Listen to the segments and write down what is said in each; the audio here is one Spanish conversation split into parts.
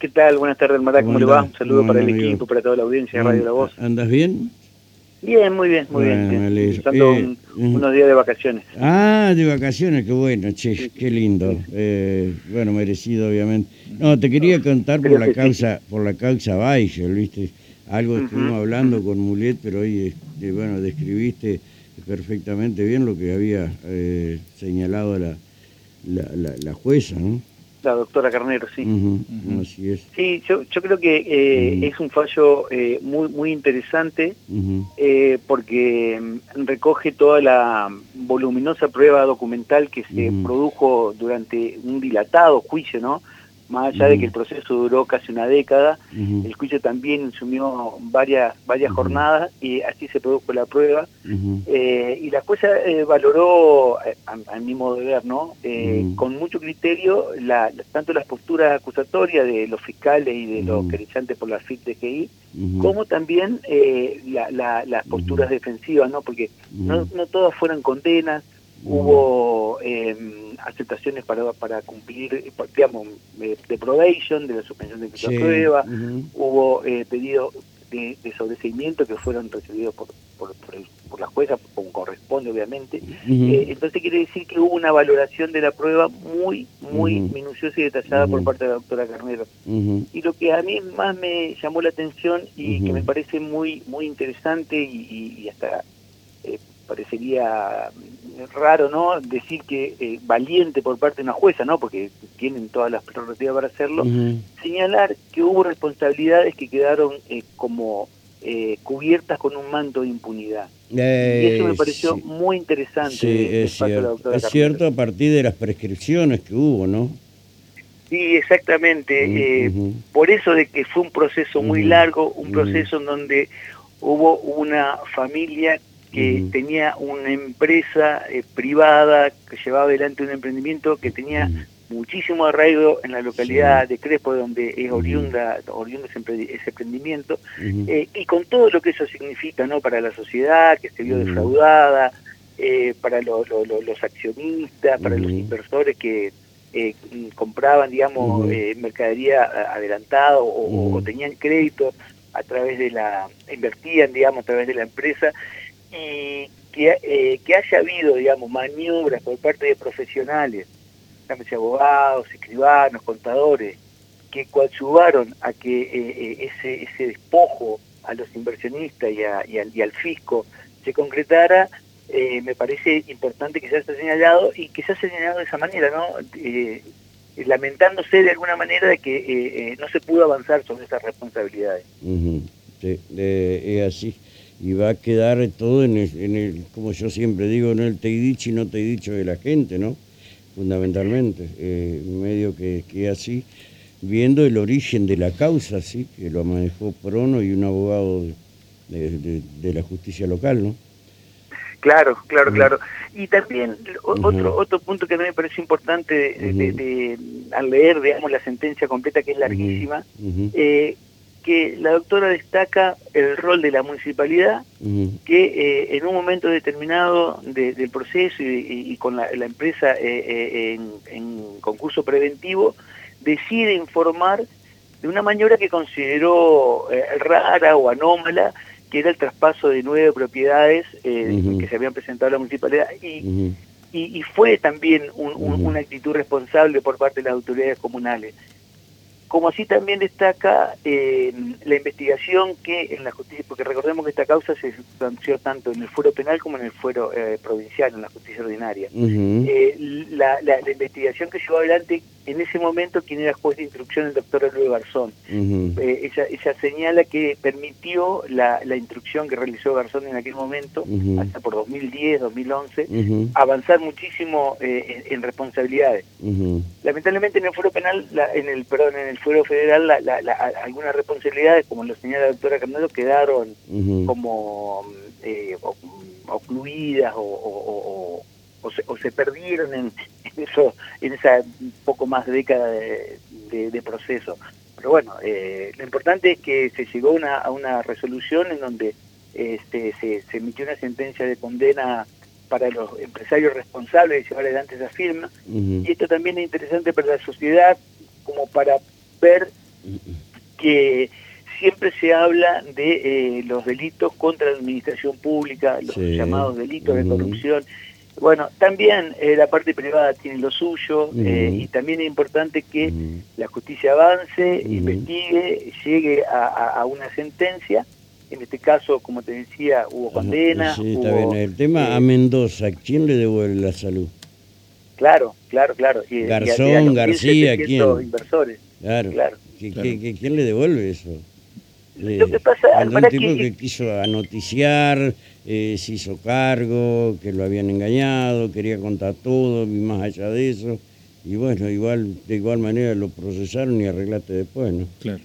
¿Qué tal? Buenas tardes, Mara, ¿cómo, le va? Un saludo para el equipo, para toda la audiencia de Radio La Voz. ¿Andas bien? Bien, muy bien, muy bien. Estando eh, unos días de vacaciones. Ah, de vacaciones, qué bueno, che, qué lindo. Eh, bueno, merecido, obviamente. No, te quería contar por la causa, por la causa Weigel, ¿viste? Algo estuvimos hablando con Mulet, pero hoy, este, bueno, describiste perfectamente bien lo que había eh, señalado la, la, la jueza, ¿no? La doctora Carnero, sí. Así es. Sí, yo, yo creo que eh, es un fallo eh, muy, muy interesante eh, porque mm, recoge toda la voluminosa prueba documental que se produjo durante un dilatado juicio, ¿no? Más allá de que el proceso duró casi una década, el juicio también sumió varias varias jornadas y así se produjo la prueba. Eh, y la jueza eh, valoró, eh, a, mi modo de ver, ¿no? con mucho criterio la, tanto las posturas acusatorias de los fiscales y de los querellantes por la FIT de como también las posturas defensivas, ¿no? porque no, no todas fueron condenas, hubo eh, aceptaciones para, para cumplir, digamos, de probation, de la suspensión de la prueba, hubo eh, pedidos de, sobreseimiento que fueron recibidos por, por, por, la jueza, como corresponde obviamente. Eh, entonces quiere decir que hubo una valoración de la prueba muy, muy minuciosa y detallada por parte de la doctora Carnero. Y lo que a mí más me llamó la atención y que me parece muy, muy interesante y, y hasta parecería raro, ¿no? Decir que eh, valiente por parte de una jueza, ¿no? Porque tienen todas las prerrogativas para hacerlo. Señalar que hubo responsabilidades que quedaron eh, como eh, cubiertas con un manto de impunidad. y eso me pareció muy interesante. Sí, es, cierto. es cierto a partir de las prescripciones que hubo, ¿no? Sí, exactamente. Por eso de que fue un proceso muy largo, un proceso en donde hubo una familia que tenía una empresa eh, privada que llevaba adelante un emprendimiento que tenía muchísimo arraigo en la localidad de Crespo, donde es oriunda, oriunda ese, emprendimiento, eh, y con todo lo que eso significa ¿no? para la sociedad, que se vio defraudada, eh, para los accionistas, para los inversores que compraban, digamos, mercadería adelantada o, o, tenían crédito a través de la, invertían, digamos, a través de la empresa, y que, eh, que haya habido, digamos, maniobras por parte de profesionales, llámese abogados, escribanos, contadores, que coadyuvaron a que eh, eh, ese, ese despojo a los inversionistas y, a, y, al, y al, fisco se concretara, me parece importante que se haya señalado y que se haya señalado de esa manera, ¿no? lamentándose de alguna manera de que no se pudo avanzar sobre esas responsabilidades. Sí, es así y va a quedar todo en el, como yo siempre digo, no el te dicho y no te dicho de la gente, ¿no? Fundamentalmente, eh, medio que, que así, viendo el origen de la causa, sí, que lo manejó Prono y un abogado de, la justicia local, ¿no? Claro, claro, claro. Y también otro otro punto que a mí me parece importante de, al leer, digamos, la sentencia completa, que es larguísima, eh, que la doctora destaca el rol de la municipalidad, que eh, en un momento determinado del proceso y, con la, empresa eh, eh, en, concurso preventivo, decide informar de una maniobra que consideró rara o anómala, que era el traspaso de nueve propiedades que se habían presentado a la municipalidad y, y, fue también una actitud responsable por parte de las autoridades comunales como así también destaca eh, la investigación que en la justicia, porque recordemos que esta causa se sustanció tanto en el fuero penal como en el fuero eh, provincial, en la justicia ordinaria. Eh, la, la, investigación que llevó adelante en ese momento quien era juez de instrucción, el doctor Luis Garzón. Eh, ella, señala que permitió la, instrucción que realizó Garzón en aquel momento, hasta por 2010, 2011, avanzar muchísimo eh, en, responsabilidades. Lamentablemente en el fuero penal, en el perdón, en el fuero federal, algunas responsabilidades, como lo señala la doctora Carnero, quedaron como eh, ocluidas o o se, o se perdieron en, eso en esa poco más de década de, proceso. Pero bueno, eh, lo importante es que se llegó una, a una resolución en donde este, se, se, emitió una sentencia de condena para los empresarios responsables de llevar adelante esa firma. Y esto también es interesante para la sociedad como para ver que siempre se habla de eh, los delitos contra la administración pública, los llamados delitos de corrupción. Bueno, también eh, la parte privada tiene lo suyo eh, y también es importante que la justicia avance, investigue, llegue a, una sentencia. En este caso, como te decía, hubo condena. Sí, está bien. El tema a Mendoza, ¿quién le devuelve la salud? Claro, claro, claro. Garzón, García, ¿quién? Inversores. Claro. claro. quién le devuelve eso? Lo que pasa, algún tipo que, quiso anoticiar, eh, se hizo cargo, que lo habían engañado, quería contar todo y más allá de eso. Y bueno, igual de igual manera lo procesaron y arreglaste después, ¿no? Claro.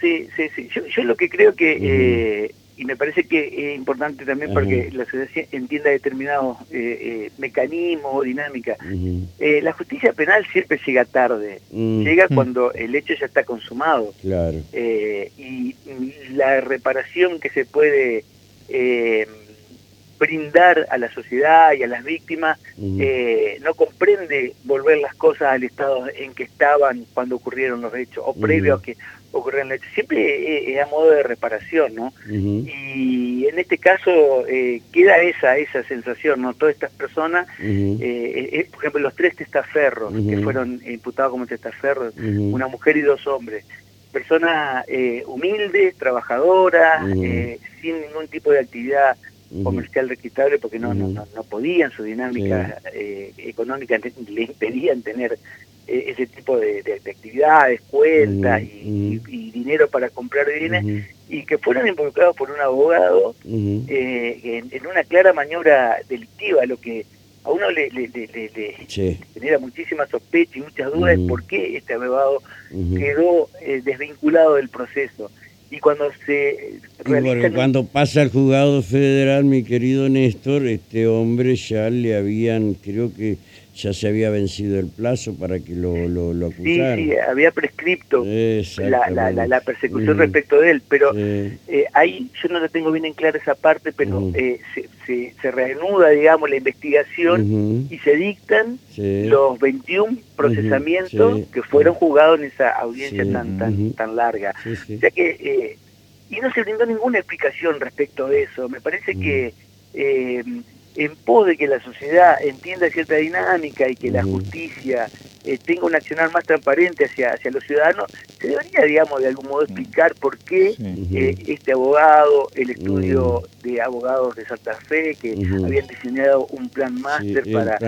Sí, sí, sí. Yo, yo lo que creo que y me parece que es importante también porque la sociedad entienda determinados eh, eh, mecanismos o dinámicas. Eh, la justicia penal siempre llega tarde, llega cuando el hecho ya está consumado. Claro. y la reparación que se puede brindar a la sociedad y a las víctimas no comprende volver las cosas al estado en que estaban cuando ocurrieron los hechos o previo a que ocurren siempre es a modo de reparación, ¿no? Y en este caso eh, queda esa esa sensación, ¿no? Todas estas personas, eh, eh, por ejemplo, los tres testaferros que fueron imputados como testaferros, una mujer y dos hombres, personas humildes, trabajadoras, sin ningún tipo de actividad comercial registrable porque no, no, no, podían, su dinámica económica le impedían tener ese tipo de, actividades, cuentas y, dinero para comprar bienes, y que fueron involucrados por un abogado eh, en, una clara maniobra delictiva, lo que a uno le, genera muchísima sospecha y muchas dudas de por qué este abogado quedó eh, desvinculado del proceso. Y cuando se cuando pasa al juzgado federal, mi querido Néstor, este hombre ya le habían, creo que ya se había vencido el plazo para que lo, lo, acusaran. Sí, sí, había prescripto la, la, persecución respecto de él, pero eh, ahí yo no la tengo bien en clara esa parte, pero eh, se, se, reanuda, digamos, la investigación y se dictan los 21 procesamientos que fueron juzgados en esa audiencia tan, tan, tan larga. O sea que, eh, y no se brindó ninguna explicación respecto de eso. Me parece que en pos de que la sociedad entienda cierta dinámica y que la justicia eh, tenga un accionar más transparente hacia, hacia los ciudadanos, se debería, digamos, de algún modo explicar por qué eh, este abogado, el estudio de abogados de Santa Fe, que habían diseñado un plan máster para...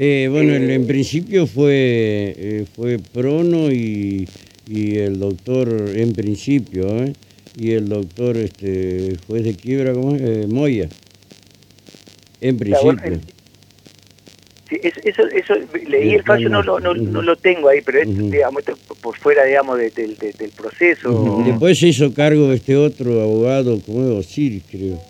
Eh, bueno, en, principio fue, fue Prono y, y el doctor, en principio, y el doctor este, juez de quiebra, ¿cómo es? Moya. En principio. sí, eso, eso, leí el fallo, no, no, no, lo tengo ahí, pero es, digamos, por fuera, digamos, del proceso. Después se hizo cargo de este otro abogado, como es Osiris, creo.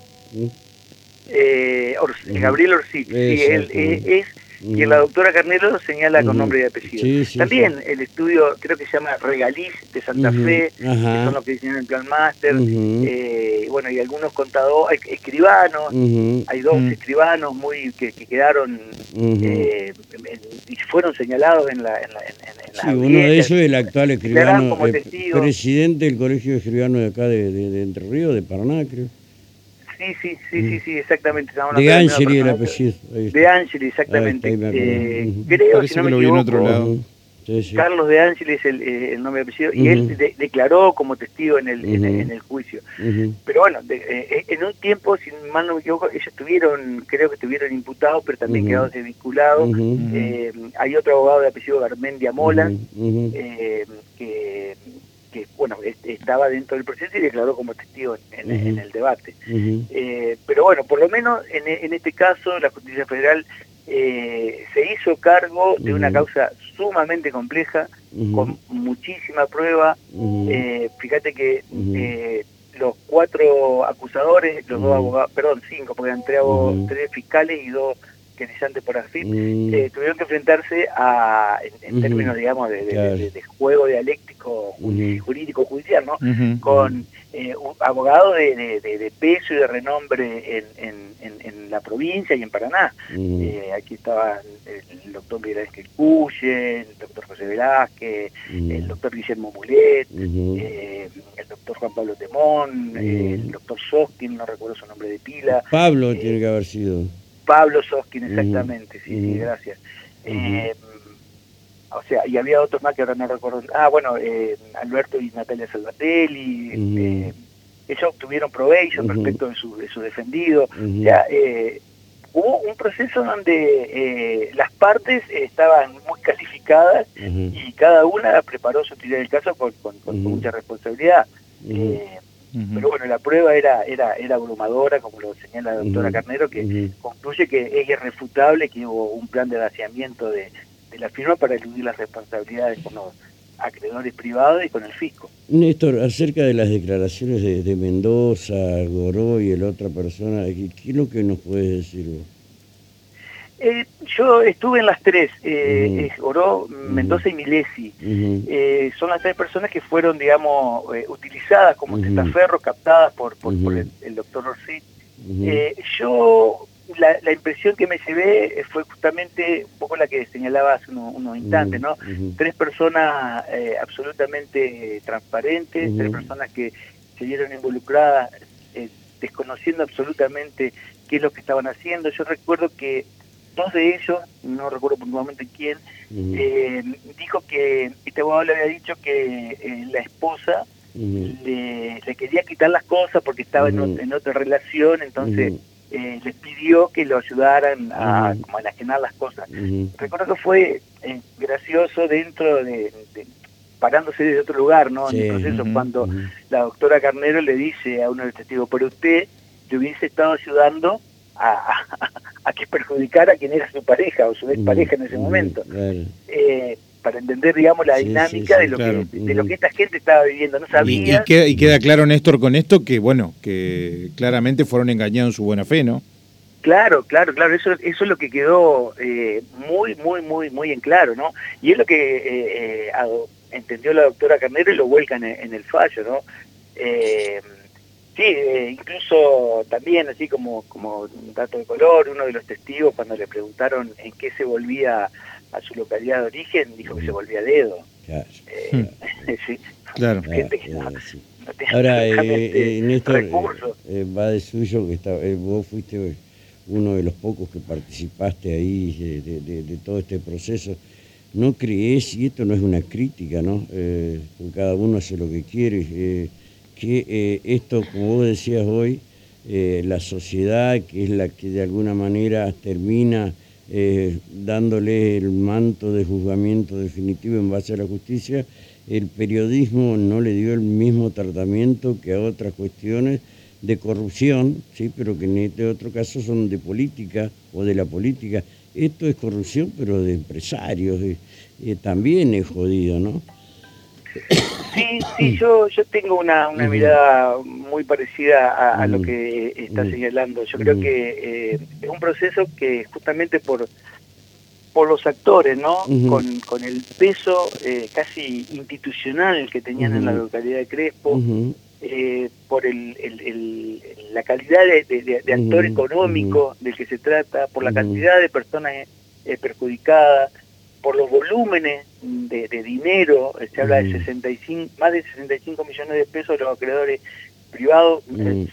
Eh, Gabriel Osiris, sí, él es y la doctora Carnero señala con nombre y apellido. También el estudio, creo que se llama Regaliz de Santa Fe, que son los que diseñaron el Plan Master, eh, bueno, y algunos contadores, escribanos, hay dos escribanos muy que, quedaron eh, y fueron señalados en la... En la, sí, uno de ellos es el actual escribano, presidente del Colegio de Escribanos de acá de, de Entre Ríos, de Paraná, creo. Sí, sí, sí, sí, sí, exactamente. De Angeli el apellido. De Angeli, exactamente. eh, creo, si no me equivoco, otro lado. Carlos de Ángel es el, eh, el nombre de apellido, y él declaró como testigo en el, en, el juicio. Pero bueno, de, eh, en un tiempo, si mal no me equivoco, ellos estuvieron, creo que estuvieron imputados, pero también quedaron desvinculados. Eh, hay otro abogado de apellido Garmendia Mola, que que bueno estaba dentro del proceso y declaró como testigo en, el debate. Eh, pero bueno, por lo menos en, este caso la justicia federal eh, se hizo cargo de una causa sumamente compleja, con muchísima prueba. Eh, fíjate que los cuatro acusadores, los dos abogados, perdón, cinco, porque eran tres, tres fiscales y dos fiscalizante por AFIP, mm. eh, tuvieron que enfrentarse a, en, términos, digamos, de, juego dialéctico jurídico judicial, ¿no? Con eh, abogados de, peso y de renombre en, la provincia y en Paraná. Eh, aquí estaban el, doctor Miguel Cuye, el doctor José Velázquez, el doctor Guillermo Mulet, el doctor Juan Pablo Temón, el doctor Soskin, no recuerdo su nombre de pila. Pablo tiene que haber sido. Pablo Soskin, exactamente, sí, sí, gracias. Eh, o sea, y había otros más que ahora no recuerdo. Ah, bueno, eh, Alberto y Natalia Salvatelli, eh, ellos obtuvieron probation respecto de su, de su defendido. O sea, hubo un proceso donde las partes estaban muy calificadas y cada una preparó su teoría del caso con, con, mucha responsabilidad. Pero bueno, la prueba era, era, era abrumadora, como lo señala la doctora Carnero, que concluye que es irrefutable que hubo un plan de vaciamiento de, la firma para eludir las responsabilidades con los acreedores privados y con el fisco. Néstor, acerca de las declaraciones de, Mendoza, Goró y la otra persona, ¿qué, es lo que nos puedes decir vos? Eh, yo estuve en las tres, eh, Oro, Mendoza y Milesi. Eh, son las tres personas que fueron, digamos, eh, utilizadas como testaferros, captadas por, por, el, doctor Orsi. yo, la, impresión que me llevé fue justamente un poco la que señalaba hace unos, instantes, ¿no? Tres personas absolutamente transparentes, tres personas que se vieron involucradas desconociendo absolutamente qué es lo que estaban haciendo. Yo recuerdo que dos de ellos, no recuerdo puntualmente quién, eh, dijo que este abogado le había dicho que eh, la esposa le, quería quitar las cosas porque estaba en, otra relación, entonces eh, les pidió que lo ayudaran a, como a enajenar las cosas. Recuerdo que fue gracioso dentro de, parándose desde otro lugar, ¿no? en el proceso, cuando la doctora Carnero le dice a uno de los testigos, pero usted le hubiese estado ayudando a, que perjudicara a quien era su pareja o su expareja en ese momento. Eh, para entender, digamos, la dinámica de, lo que, de lo que esta gente estaba viviendo. No sabía... y, queda, claro, Néstor, con esto que, bueno, que claramente fueron engañados en su buena fe, ¿no? Claro, claro, claro, eso, eso es lo que quedó eh, muy, muy, muy, muy en claro, ¿no? Y es lo que eh, entendió la doctora Carnero y lo vuelcan en, el fallo, ¿no? Sí, eh, incluso también, así como, como un dato de color, uno de los testigos cuando le preguntaron en qué se volvía a su localidad de origen, dijo que se volvía a dedo. Claro. Eh, sí. Claro. Ahora, eh, Néstor, va de suyo que está, vos fuiste uno de los pocos que participaste ahí de, todo este proceso. ¿No crees, y esto no es una crítica, ¿no? cada uno hace lo que quiere, que eh, esto, como vos decías hoy, eh, la sociedad, que es la que de alguna manera termina eh, dándole el manto de juzgamiento definitivo en base a la justicia, el periodismo no le dio el mismo tratamiento que a otras cuestiones de corrupción, sí, pero que en este otro caso son de política o de la política. Esto es corrupción, pero de empresarios, también es jodido, ¿no? Sí, sí, yo, yo tengo una, una mirada muy parecida a, lo que está señalando. Yo creo que eh, es un proceso que justamente por, por los actores, ¿no? con, con el peso eh, casi institucional que tenían en la localidad de Crespo, eh, por el, el, la calidad de, actor económico del que se trata, por la cantidad de personas perjudicadas, por los volúmenes de, dinero, se habla de 65, más de 65 millones de pesos de los acreedores privados,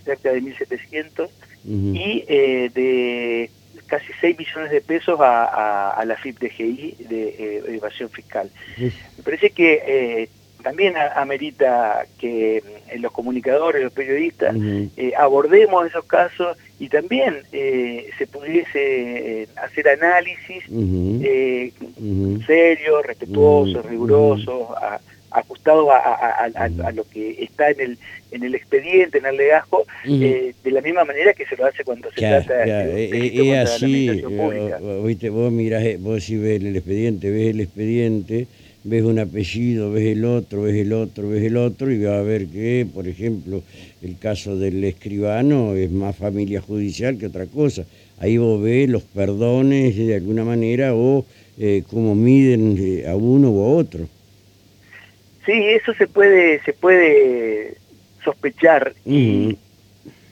cerca de 1.700, y eh, de casi 6 millones de pesos a, la FIP-DGI de eh, evasión fiscal. Me parece que eh, también amerita que eh, los comunicadores, los periodistas, eh, abordemos esos casos y también eh, se pudiese hacer análisis serios, respetuosos, rigurosos, ajustados a, lo que está en el en el expediente, en el legajo, de la misma manera que se lo hace cuando se trata de, es así, vos mirás, vos si ves el expediente, ves el expediente ves un apellido, ves el otro, ves el otro, ves el otro, y va a ver que, por ejemplo, el caso del escribano es más familia judicial que otra cosa. ahí vos ves los perdones de alguna manera o eh, cómo miden eh, a uno u a otro. Sí, eso se puede, se puede sospechar y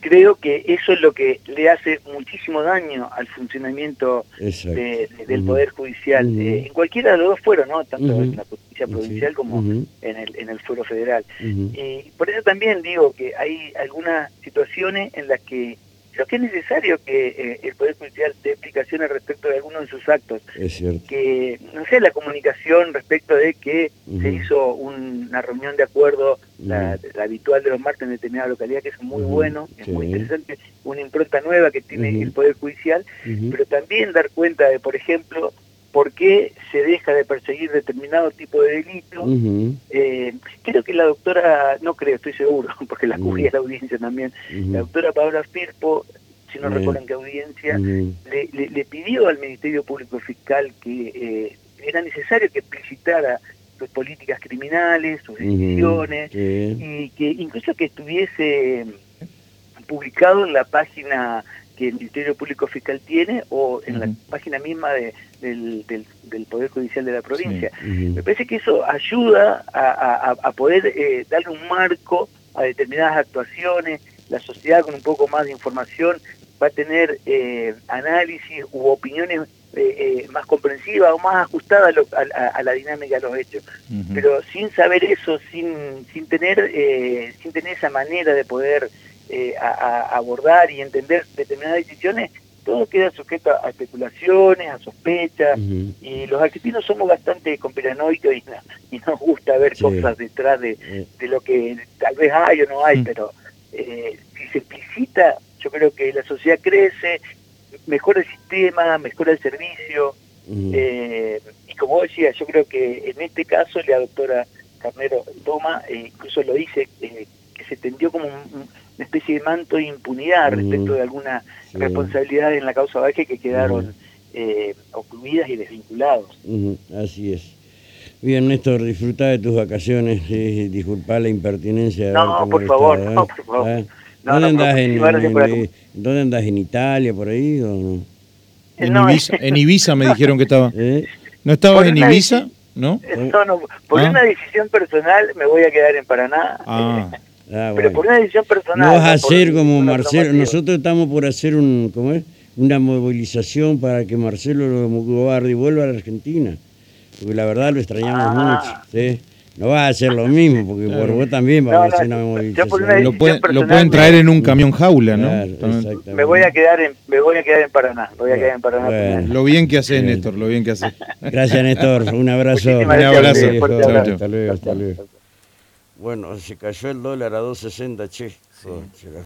creo que eso es lo que le hace muchísimo daño al funcionamiento del Poder Judicial. Eh, en cualquiera de los dos fueros, ¿no? Tanto en la justicia provincial como en, el, en el fuero federal. Y por eso también digo que hay algunas situaciones en las que Creo que es necesario que eh, el Poder Judicial dé explicaciones respecto de algunos de sus actos. Es cierto. Que, no sé, la comunicación respecto de que se hizo una reunión de acuerdo, la, habitual de los martes en determinada localidad, que es muy bueno, es muy interesante, una impronta nueva que tiene el Poder Judicial, pero también dar cuenta de, por ejemplo, por qué se deja de perseguir determinado tipo de delito. Eh, creo que la doctora, no creo, estoy seguro, porque la cubría la audiencia también, la doctora Paola Firpo, si no recuerdan qué audiencia, le, pidió al Ministerio Público Fiscal que eh, era necesario que explicitara sus políticas criminales, sus decisiones, y que incluso que estuviese publicado en la página que el Ministerio Público Fiscal tiene o en la página misma de, del, del, Poder Judicial de la provincia. Me parece que eso ayuda a, a, poder eh, darle un marco a determinadas actuaciones, la sociedad con un poco más de información va a tener eh, análisis u opiniones eh, más comprensivas o más ajustadas a, la dinámica de los hechos. Pero sin saber eso, sin, sin, tener, sin tener esa manera de poder eh, a, abordar y entender determinadas decisiones, todo queda sujeto a especulaciones, a sospechas, y los argentinos somos bastante conspiranoicos y, y nos gusta ver cosas detrás de, de, lo que tal vez hay o no hay, pero eh, si se explicita, yo creo que la sociedad crece, mejora el sistema, mejora el servicio, eh, y como decía, yo creo que en este caso la doctora Carnero toma, e incluso lo dice, que se tendió como un una especie de manto de impunidad respecto de alguna responsabilidad en la causa Baje que quedaron eh, ocluidas y desvinculados. Así es. Bien, Néstor, disfruta de tus vacaciones, eh, disculpa la impertinencia. De no, por favor, ¿eh? no, por favor. ¿Ah? ¿Dónde, andas en, ¿Dónde andas en Italia, por ahí? O no? En, Ibiza, en Ibiza me dijeron que estaba. ¿Eh? ¿No estabas en Ibiza? ¿No? no, por ¿Ah? una decisión personal me voy a quedar en Paraná. Ah. Ah, pero por una decisión personal. No vas a hacer como Marcelo. Nosotros estamos por hacer un, ¿cómo es? una movilización para que Marcelo Gobardi vuelva a la Argentina. Porque la verdad lo extrañamos ah. mucho. No va a hacer lo mismo, porque por vos también va a hacer una movilización. Lo, pueden traer en un camión jaula, ¿no? me voy a quedar en, me voy a quedar en Paraná. Voy a quedar en Paraná lo bien que haces, Néstor, lo bien que haces. Gracias, Néstor. Un abrazo. Un abrazo. Hasta luego, hasta luego. Bueno, se cayó el dólar a 2.60, che.